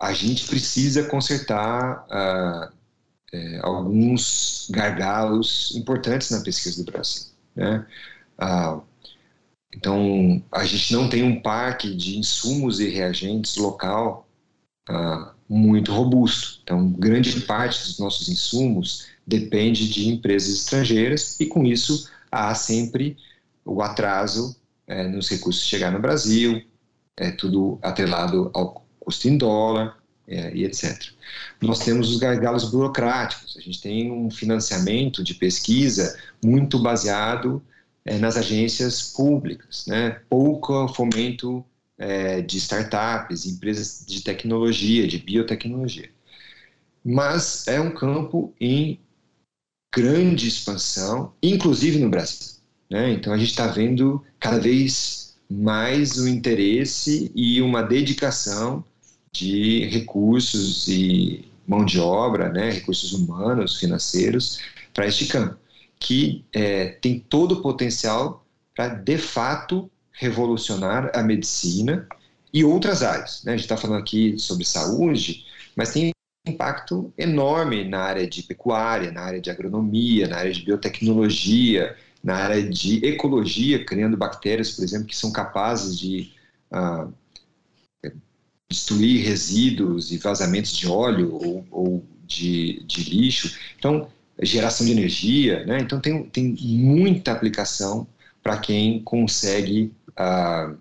a gente precisa consertar é, alguns gargalos importantes na pesquisa do Brasil. Né? Ah, então, a gente não tem um parque de insumos e reagentes local ah, muito robusto. Então, grande parte dos nossos insumos depende de empresas estrangeiras e, com isso, há sempre o atraso é, nos recursos chegar no Brasil, é tudo atrelado ao custo em dólar, é, e etc. Nós temos os gargalos burocráticos, a gente tem um financiamento de pesquisa muito baseado é, nas agências públicas, né? pouco fomento é, de startups, empresas de tecnologia, de biotecnologia. Mas é um campo em grande expansão, inclusive no Brasil. Né? Então a gente está vendo cada vez mais o interesse e uma dedicação de recursos e mão de obra, né, recursos humanos, financeiros, para este campo, que é, tem todo o potencial para, de fato, revolucionar a medicina e outras áreas. Né? A gente está falando aqui sobre saúde, mas tem impacto enorme na área de pecuária, na área de agronomia, na área de biotecnologia, na área de ecologia, criando bactérias, por exemplo, que são capazes de uh, destruir resíduos e vazamentos de óleo ou, ou de, de, lixo. Então, geração de energia, né? Então, tem, tem muita aplicação para quem consegue uh,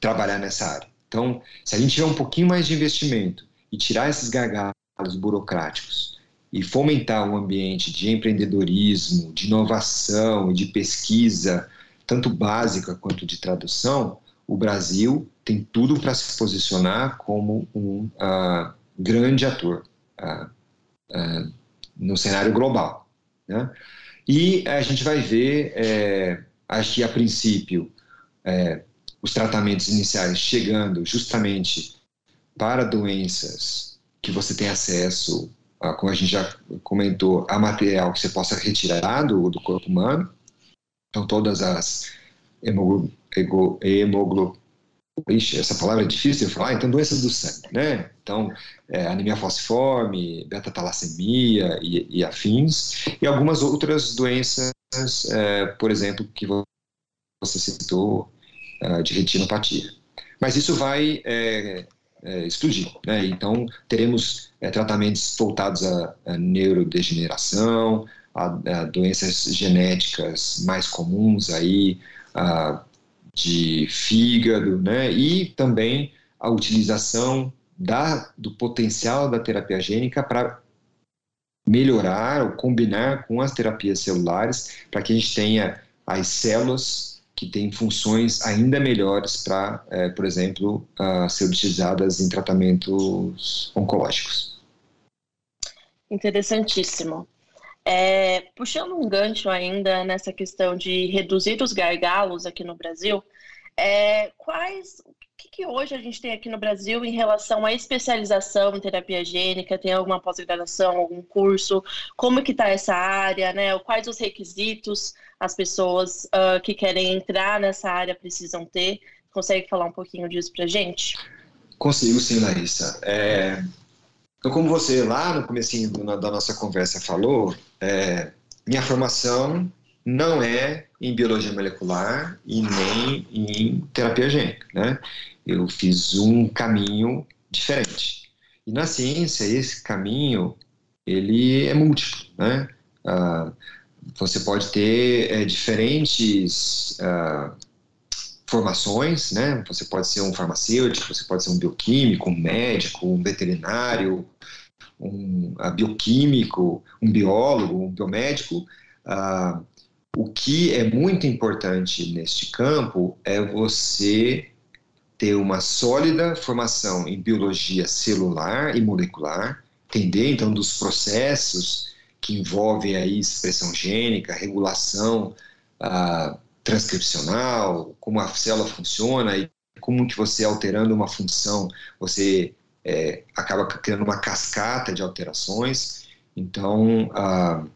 trabalhar nessa área. Então, se a gente tiver um pouquinho mais de investimento e tirar esses gargalos burocráticos e fomentar um ambiente de empreendedorismo, de inovação e de pesquisa, tanto básica quanto de tradução, o Brasil tem tudo para se posicionar como um uh, grande ator uh, uh, no cenário global. Né? E a gente vai ver, é, acho que a princípio, é, os tratamentos iniciais chegando justamente para doenças que você tem acesso, como a gente já comentou, a material que você possa retirar do, do corpo humano. Então, todas as hemoglobina. Ixi, essa palavra é difícil de falar, então doenças do sangue, né? Então, é, anemia falciforme, beta-talassemia e, e, afins, e algumas outras doenças, é, por exemplo, que você citou, é, de retinopatia. Mas isso vai é, é, explodir, né? Então, teremos é, tratamentos voltados à, à neurodegeneração, a, a, doenças genéticas mais comuns aí, a de fígado, né? E também a utilização da, do potencial da terapia gênica para melhorar ou combinar com as terapias celulares para que a gente tenha as células que têm funções ainda melhores para, é, por exemplo, uh, ser utilizadas em tratamentos oncológicos. Interessantíssimo. É, puxando um gancho ainda nessa questão de reduzir os gargalos aqui no Brasil, é, quais, o que, que hoje a gente tem aqui no Brasil em relação à especialização em terapia gênica? Tem alguma pós-graduação, algum curso? Como que está essa área, né? Quais os requisitos as pessoas uh, que querem entrar nessa área precisam ter? Consegue falar um pouquinho disso para gente? Consigo sim, Larissa. É... Então, como você lá no começo da nossa conversa falou, é... minha formação não é em biologia molecular e nem em terapia gênica, né? Eu fiz um caminho diferente. E na ciência, esse caminho, ele é múltiplo, né? Ah, você pode ter é, diferentes ah, formações, né? Você pode ser um farmacêutico, você pode ser um bioquímico, um médico, um veterinário, um bioquímico, um biólogo, um biomédico. Uh, o que é muito importante neste campo é você ter uma sólida formação em biologia celular e molecular, entender então dos processos que envolvem aí expressão gênica, regulação uh, transcripcional, como a célula funciona e como que você alterando uma função, você é, acaba criando uma cascata de alterações. Então, uh,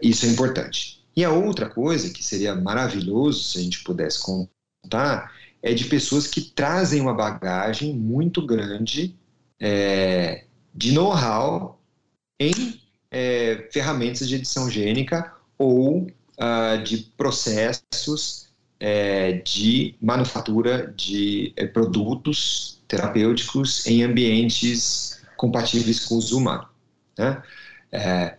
isso é importante. E a outra coisa que seria maravilhoso se a gente pudesse contar é de pessoas que trazem uma bagagem muito grande é, de know-how em é, ferramentas de edição gênica ou uh, de processos é, de manufatura de é, produtos terapêuticos em ambientes compatíveis com o uso humano. Né? É,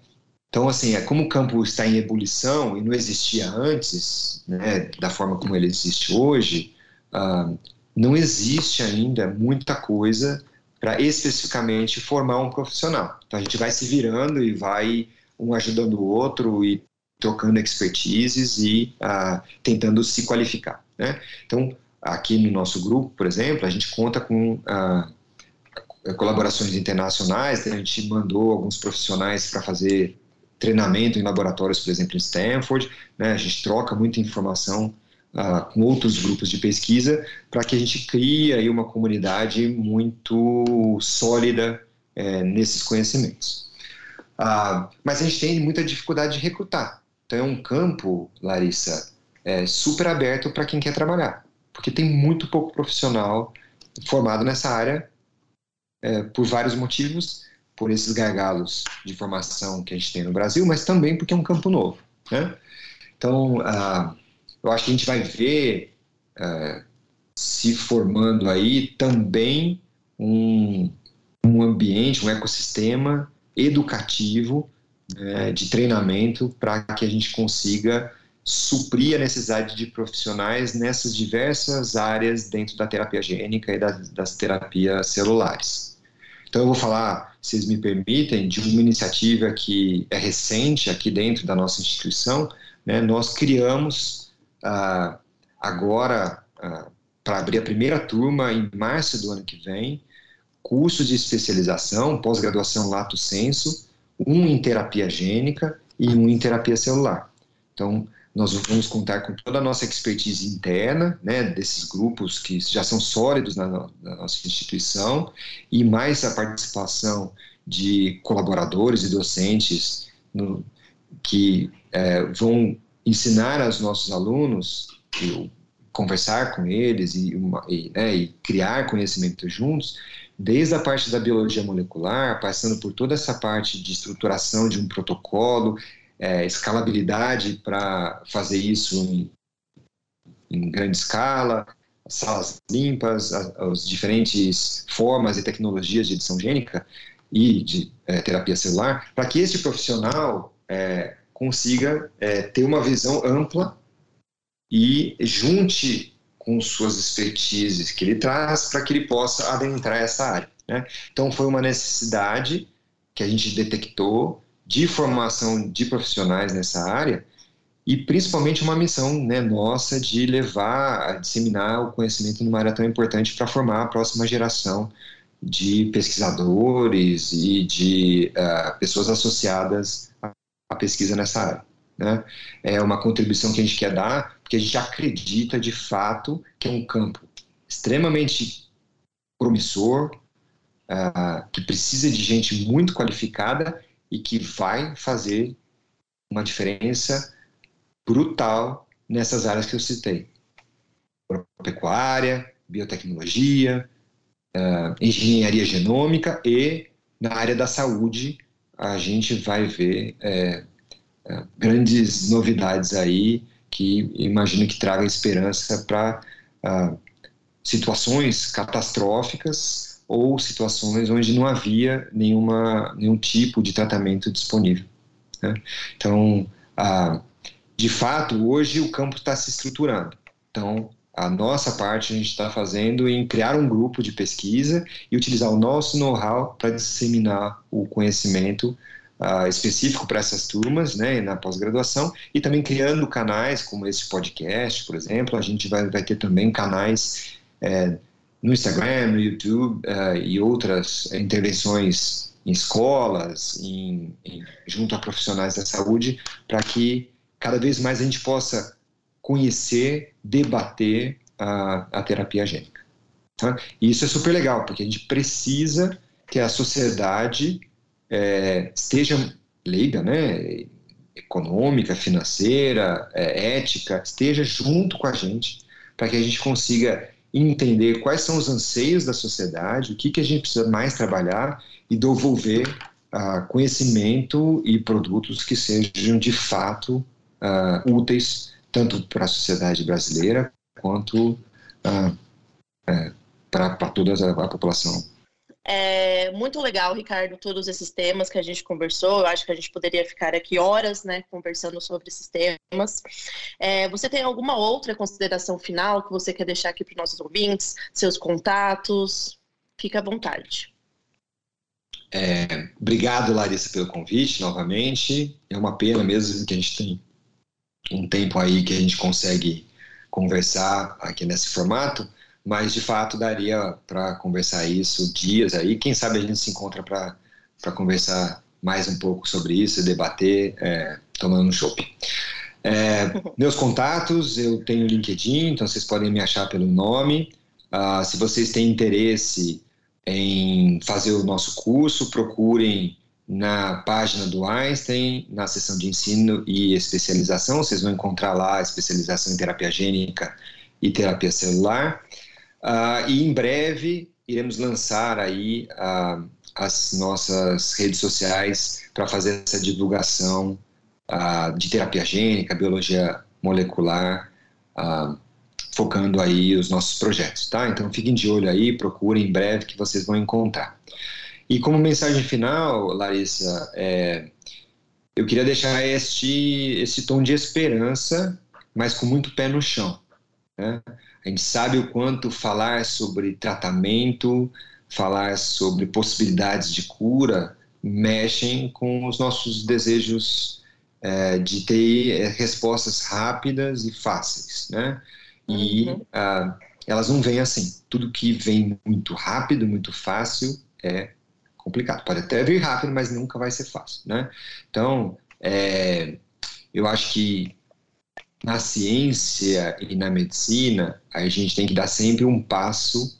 então, assim, é como o campo está em ebulição e não existia antes, né, da forma como ele existe hoje, uh, não existe ainda muita coisa para especificamente formar um profissional. Então, a gente vai se virando e vai um ajudando o outro e trocando expertises e uh, tentando se qualificar. Né? Então, aqui no nosso grupo, por exemplo, a gente conta com uh, colaborações internacionais, a gente mandou alguns profissionais para fazer treinamento em laboratórios, por exemplo, em Stanford, né? a gente troca muita informação uh, com outros grupos de pesquisa para que a gente crie aí uma comunidade muito sólida é, nesses conhecimentos. Uh, mas a gente tem muita dificuldade de recrutar. Então é um campo, Larissa, é, super aberto para quem quer trabalhar, porque tem muito pouco profissional formado nessa área é, por vários motivos, por esses gargalos de formação que a gente tem no Brasil, mas também porque é um campo novo. Né? Então, uh, eu acho que a gente vai ver uh, se formando aí também um, um ambiente, um ecossistema educativo é, de treinamento para que a gente consiga suprir a necessidade de profissionais nessas diversas áreas dentro da terapia gênica e das, das terapias celulares. Então eu vou falar, se vocês me permitem, de uma iniciativa que é recente aqui dentro da nossa instituição. Né? Nós criamos ah, agora, ah, para abrir a primeira turma em março do ano que vem, curso de especialização, pós-graduação lato senso, um em terapia gênica e um em terapia celular. Então, nós vamos contar com toda a nossa expertise interna, né, desses grupos que já são sólidos na, na nossa instituição, e mais a participação de colaboradores e docentes no, que é, vão ensinar aos nossos alunos, conversar com eles e, uma, e, né, e criar conhecimento juntos, desde a parte da biologia molecular, passando por toda essa parte de estruturação de um protocolo, é, escalabilidade para fazer isso em, em, grande escala, salas limpas, as, as, diferentes formas e tecnologias de edição gênica e de é, terapia celular, para que esse profissional é, consiga é, ter uma visão ampla e junte com suas expertises que ele traz para que ele possa adentrar essa área. Né? Então, foi uma necessidade que a gente detectou de formação de profissionais nessa área e principalmente uma missão né, nossa de levar, disseminar o conhecimento numa área tão importante para formar a próxima geração de pesquisadores e de uh, pessoas associadas à pesquisa nessa área. Né? É uma contribuição que a gente quer dar, porque a gente acredita de fato que é um campo extremamente promissor, uh, que precisa de gente muito qualificada e que vai fazer uma diferença brutal nessas áreas que eu citei: pecuária, biotecnologia, uh, engenharia genômica e na área da saúde a gente vai ver é, é, grandes novidades aí que imagino que traga esperança para uh, situações catastróficas ou situações onde não havia nenhuma, nenhum tipo de tratamento disponível. Né? Então, uh, de fato, hoje o campo está se estruturando. Então, a nossa parte a gente está fazendo em criar um grupo de pesquisa e utilizar o nosso know-how para disseminar o conhecimento uh, específico para essas turmas, né, na pós-graduação, e também criando canais como esse podcast, por exemplo. A gente vai, vai ter também canais é, no Instagram, no YouTube uh, e outras intervenções em escolas, em, em, junto a profissionais da saúde, para que cada vez mais a gente possa conhecer, debater a, a terapia gênica. Tá? E isso é super legal, porque a gente precisa que a sociedade é, esteja leiga, né, econômica, financeira, é, ética, esteja junto com a gente, para que a gente consiga entender quais são os anseios da sociedade, o que, que a gente precisa mais trabalhar e devolver uh, conhecimento e produtos que sejam de fato uh, úteis tanto para a sociedade brasileira quanto uh, para toda a, a população. É muito legal, Ricardo, todos esses temas que a gente conversou. Eu acho que a gente poderia ficar aqui horas, né, conversando sobre esses temas. É, você tem alguma outra consideração final que você quer deixar aqui para os nossos ouvintes? Seus contatos? Fica à vontade. É, obrigado, Larissa, pelo convite novamente. É uma pena mesmo que a gente tem um tempo aí que a gente consegue conversar aqui nesse formato, mas de fato daria para conversar isso dias aí. Quem sabe a gente se encontra para conversar mais um pouco sobre isso, debater, é, tomando um chopp. É, meus contatos, eu tenho LinkedIn, então vocês podem me achar pelo nome. Ah, se vocês têm interesse em fazer o nosso curso, procurem na página do Einstein, na seção de ensino e especialização. Vocês vão encontrar lá a especialização em terapia gênica e terapia celular. Uh, e em breve iremos lançar aí uh, as nossas redes sociais para fazer essa divulgação uh, de terapia gênica, biologia molecular, focando aí os nossos projetos, tá? Então fiquem de olho aí, procurem em breve que vocês vão encontrar. E como mensagem final, Larissa, é, eu queria deixar este, esse tom de esperança, mas com muito pé no chão. Né? A gente sabe o quanto falar sobre tratamento, falar sobre possibilidades de cura, mexem com os nossos desejos é, de ter é, respostas rápidas e fáceis, né? E uhum. uh, elas não vêm assim. Tudo que vem muito rápido, muito fácil, é complicado. Pode até vir rápido, mas nunca vai ser fácil, né? Então, é, eu acho que na ciência e na medicina, a gente tem que dar sempre um passo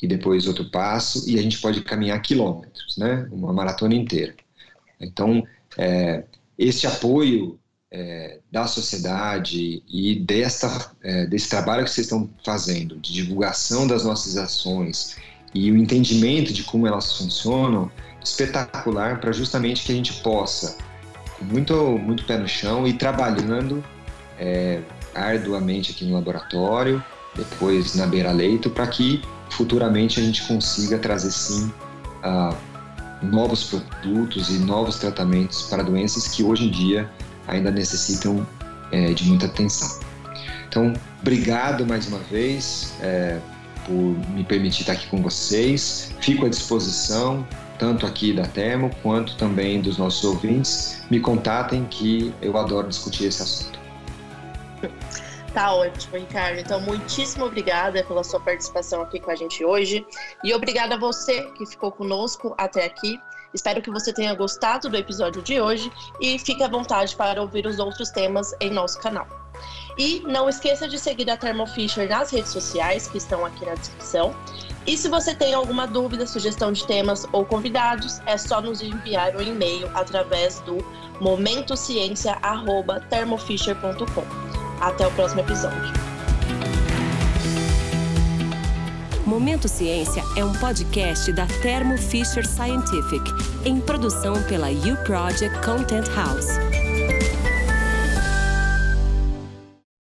e depois outro passo, e a gente pode caminhar quilômetros, né? Uma maratona inteira. Então, é, esse apoio é, da sociedade e desta, é, desse trabalho que vocês estão fazendo, de divulgação das nossas ações e o entendimento de como elas funcionam espetacular para justamente que a gente possa, com muito, muito pé no chão, ir trabalhando é, arduamente aqui no laboratório, depois na beira-leito, para que futuramente a gente consiga trazer sim uh, novos produtos e novos tratamentos para doenças que hoje em dia ainda necessitam é, de muita atenção. Então, obrigado mais uma vez. É, por me permitir estar aqui com vocês. Fico à disposição, tanto aqui da Termo quanto também dos nossos ouvintes. Me contatem que eu adoro discutir esse assunto. Tá ótimo, Ricardo. Então, muitíssimo obrigada pela sua participação aqui com a gente hoje. E obrigada a você que ficou conosco até aqui. Espero que você tenha gostado do episódio de hoje e fique à vontade para ouvir os outros temas em nosso canal. E não esqueça de seguir a Thermo Fisher nas redes sociais, que estão aqui na descrição. E se você tem alguma dúvida, sugestão de temas ou convidados, é só nos enviar um e-mail através do momentociencia@thermofisher.com. Até o próximo episódio. Momento Ciência é um podcast da Thermo Fisher Scientific, em produção pela U Project Content House.